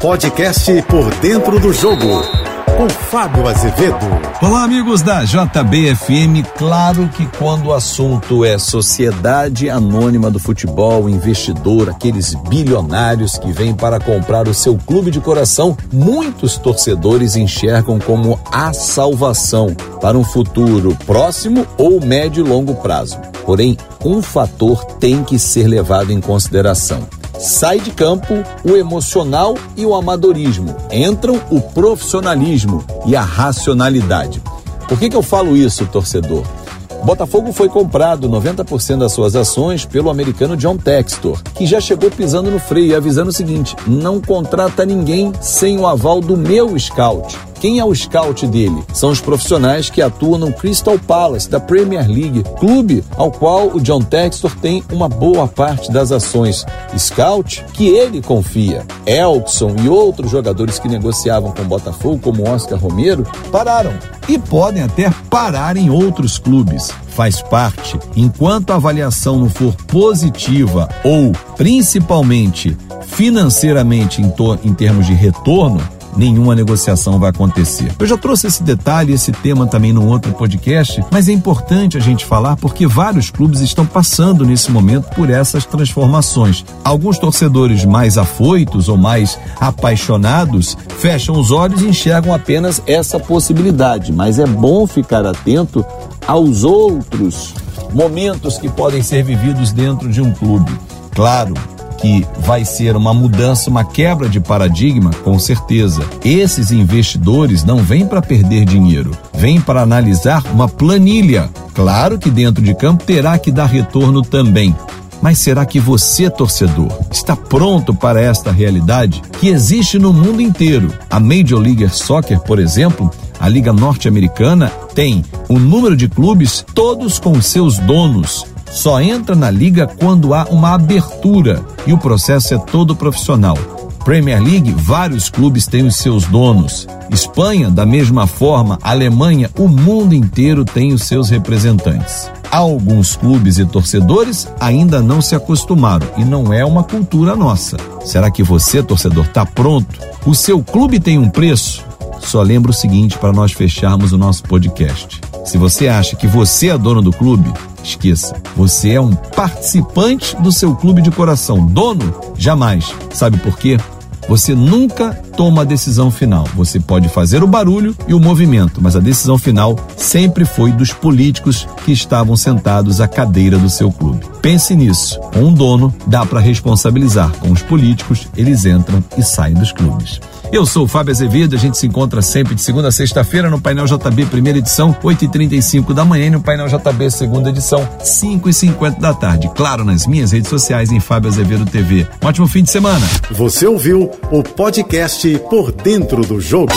Podcast Por Dentro do Jogo, com Fábio Azevedo. Olá, amigos da JBFM. Claro que quando o assunto é Sociedade Anônima do Futebol, investidor, aqueles bilionários que vêm para comprar o seu clube de coração, muitos torcedores enxergam como a salvação para um futuro próximo ou médio e longo prazo. Porém, um fator tem que ser levado em consideração Sai de campo o emocional e o amadorismo. Entram o profissionalismo e a racionalidade. Por que, que eu falo isso, torcedor? Botafogo foi comprado 90% das suas ações pelo americano John Textor, que já chegou pisando no freio e avisando o seguinte: não contrata ninguém sem o aval do meu scout. Quem é o scout dele? São os profissionais que atuam no Crystal Palace da Premier League, clube ao qual o John Textor tem uma boa parte das ações. Scout que ele confia. Elkson e outros jogadores que negociavam com o Botafogo, como Oscar Romero, pararam e podem até parar em outros clubes. Faz parte. Enquanto a avaliação não for positiva ou principalmente financeiramente em, em termos de retorno, nenhuma negociação vai acontecer. Eu já trouxe esse detalhe, esse tema também num outro podcast, mas é importante a gente falar porque vários clubes estão passando nesse momento por essas transformações. Alguns torcedores mais afoitos ou mais apaixonados fecham os olhos e enxergam apenas essa possibilidade, mas é bom ficar atento aos outros momentos que podem ser vividos dentro de um clube. Claro, que vai ser uma mudança, uma quebra de paradigma, com certeza. Esses investidores não vêm para perder dinheiro, vêm para analisar uma planilha. Claro que dentro de campo terá que dar retorno também. Mas será que você, torcedor, está pronto para esta realidade que existe no mundo inteiro? A Major League Soccer, por exemplo, a Liga Norte-Americana, tem um número de clubes todos com seus donos só entra na liga quando há uma abertura e o processo é todo profissional. Premier League, vários clubes têm os seus donos. Espanha, da mesma forma, Alemanha, o mundo inteiro tem os seus representantes. Alguns clubes e torcedores ainda não se acostumaram e não é uma cultura nossa. Será que você, torcedor, está pronto? O seu clube tem um preço? Só lembra o seguinte para nós fecharmos o nosso podcast. Se você acha que você é dono do clube, Esqueça, você é um participante do seu clube de coração. Dono? Jamais. Sabe por quê? Você nunca toma a decisão final. Você pode fazer o barulho e o movimento, mas a decisão final sempre foi dos políticos que estavam sentados à cadeira do seu clube. Pense nisso. Com um dono, dá para responsabilizar. Com os políticos, eles entram e saem dos clubes. Eu sou o Fábio Azevedo, a gente se encontra sempre de segunda a sexta-feira no Painel JB, primeira edição, 8h35 da manhã, e no Painel JB, segunda edição, 5h50 da tarde. Claro, nas minhas redes sociais, em Fábio Azevedo TV. Um ótimo fim de semana. Você ouviu o podcast Por Dentro do Jogo.